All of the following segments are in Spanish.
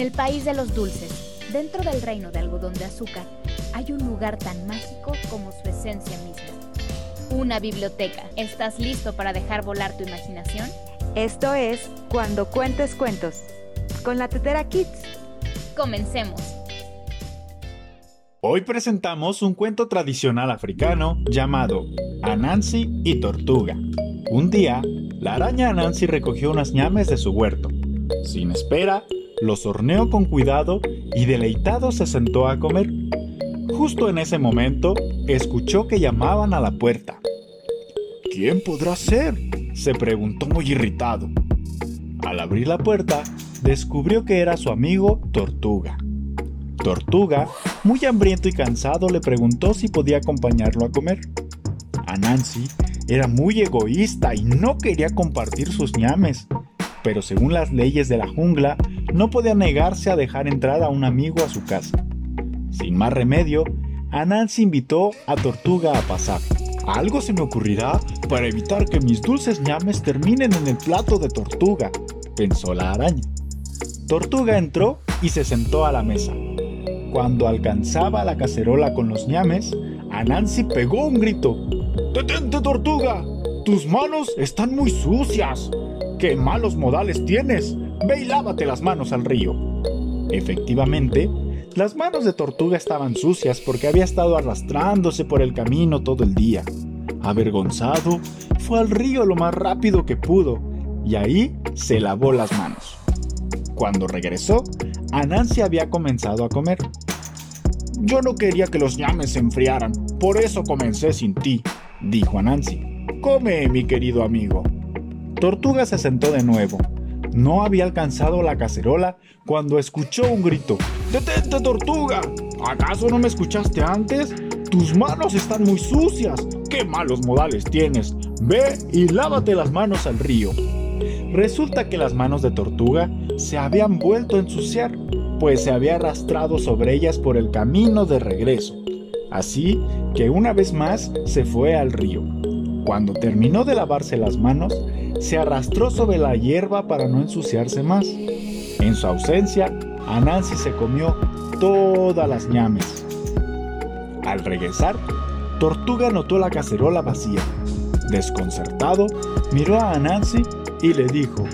el país de los dulces, dentro del reino de algodón de azúcar, hay un lugar tan mágico como su esencia misma. Una biblioteca. ¿Estás listo para dejar volar tu imaginación? Esto es Cuando Cuentes Cuentos, con la Tetera Kids. Comencemos. Hoy presentamos un cuento tradicional africano llamado Anansi y Tortuga. Un día, la araña Anansi recogió unas ñames de su huerto. Sin espera, los horneó con cuidado y deleitado se sentó a comer. Justo en ese momento, escuchó que llamaban a la puerta. ¿Quién podrá ser? se preguntó muy irritado. Al abrir la puerta, descubrió que era su amigo Tortuga. Tortuga, muy hambriento y cansado, le preguntó si podía acompañarlo a comer. A Nancy era muy egoísta y no quería compartir sus ñames, pero según las leyes de la jungla, no podía negarse a dejar entrar a un amigo a su casa. Sin más remedio, Anansi invitó a Tortuga a pasar. Algo se me ocurrirá para evitar que mis dulces ñames terminen en el plato de Tortuga, pensó la araña. Tortuga entró y se sentó a la mesa. Cuando alcanzaba la cacerola con los ñames, Anansi pegó un grito. ¡Detente, Tortuga! ¡Tus manos están muy sucias! ¡Qué malos modales tienes! Ve y lávate las manos al río. Efectivamente, las manos de Tortuga estaban sucias porque había estado arrastrándose por el camino todo el día. Avergonzado, fue al río lo más rápido que pudo y ahí se lavó las manos. Cuando regresó, Anansi había comenzado a comer. Yo no quería que los ñames se enfriaran, por eso comencé sin ti, dijo Anansi. Come, mi querido amigo. Tortuga se sentó de nuevo. No había alcanzado la cacerola cuando escuchó un grito. ¡Detente, Tortuga! ¿Acaso no me escuchaste antes? Tus manos están muy sucias. ¡Qué malos modales tienes! Ve y lávate las manos al río. Resulta que las manos de Tortuga se habían vuelto a ensuciar, pues se había arrastrado sobre ellas por el camino de regreso. Así que una vez más se fue al río. Cuando terminó de lavarse las manos, se arrastró sobre la hierba para no ensuciarse más. En su ausencia, Anansi se comió todas las ñames. Al regresar, Tortuga notó la cacerola vacía. Desconcertado, miró a Anansi y le dijo,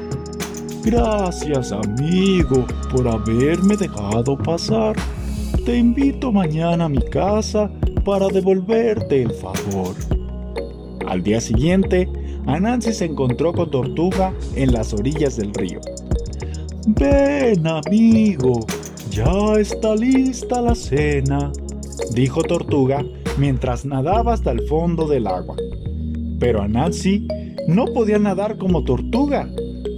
Gracias amigo por haberme dejado pasar. Te invito mañana a mi casa para devolverte el favor. Al día siguiente, Anansi se encontró con Tortuga en las orillas del río. Ven, amigo, ya está lista la cena, dijo Tortuga mientras nadaba hasta el fondo del agua. Pero Anansi no podía nadar como Tortuga.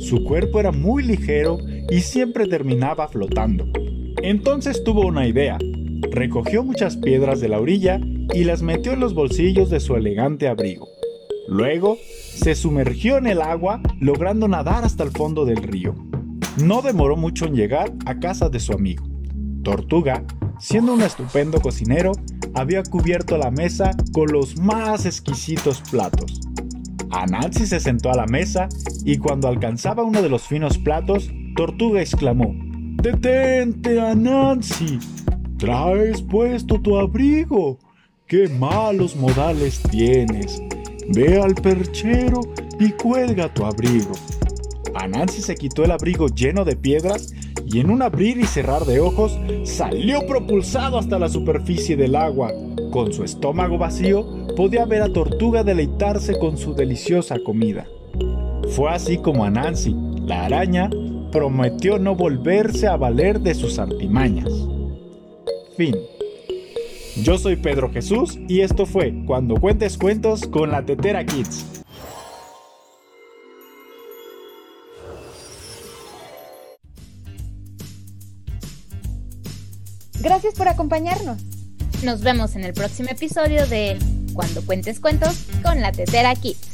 Su cuerpo era muy ligero y siempre terminaba flotando. Entonces tuvo una idea. Recogió muchas piedras de la orilla y las metió en los bolsillos de su elegante abrigo. Luego se sumergió en el agua, logrando nadar hasta el fondo del río. No demoró mucho en llegar a casa de su amigo. Tortuga, siendo un estupendo cocinero, había cubierto la mesa con los más exquisitos platos. Anansi se sentó a la mesa y cuando alcanzaba uno de los finos platos, Tortuga exclamó: ¡Detente, Anansi! ¡Traes puesto tu abrigo! ¡Qué malos modales tienes! Ve al perchero y cuelga tu abrigo. Anansi se quitó el abrigo lleno de piedras y en un abrir y cerrar de ojos salió propulsado hasta la superficie del agua. Con su estómago vacío podía ver a Tortuga deleitarse con su deliciosa comida. Fue así como Anansi, la araña, prometió no volverse a valer de sus artimañas. Fin. Yo soy Pedro Jesús y esto fue Cuando Cuentes Cuentos con la Tetera Kids. Gracias por acompañarnos. Nos vemos en el próximo episodio de Cuando Cuentes Cuentos con la Tetera Kids.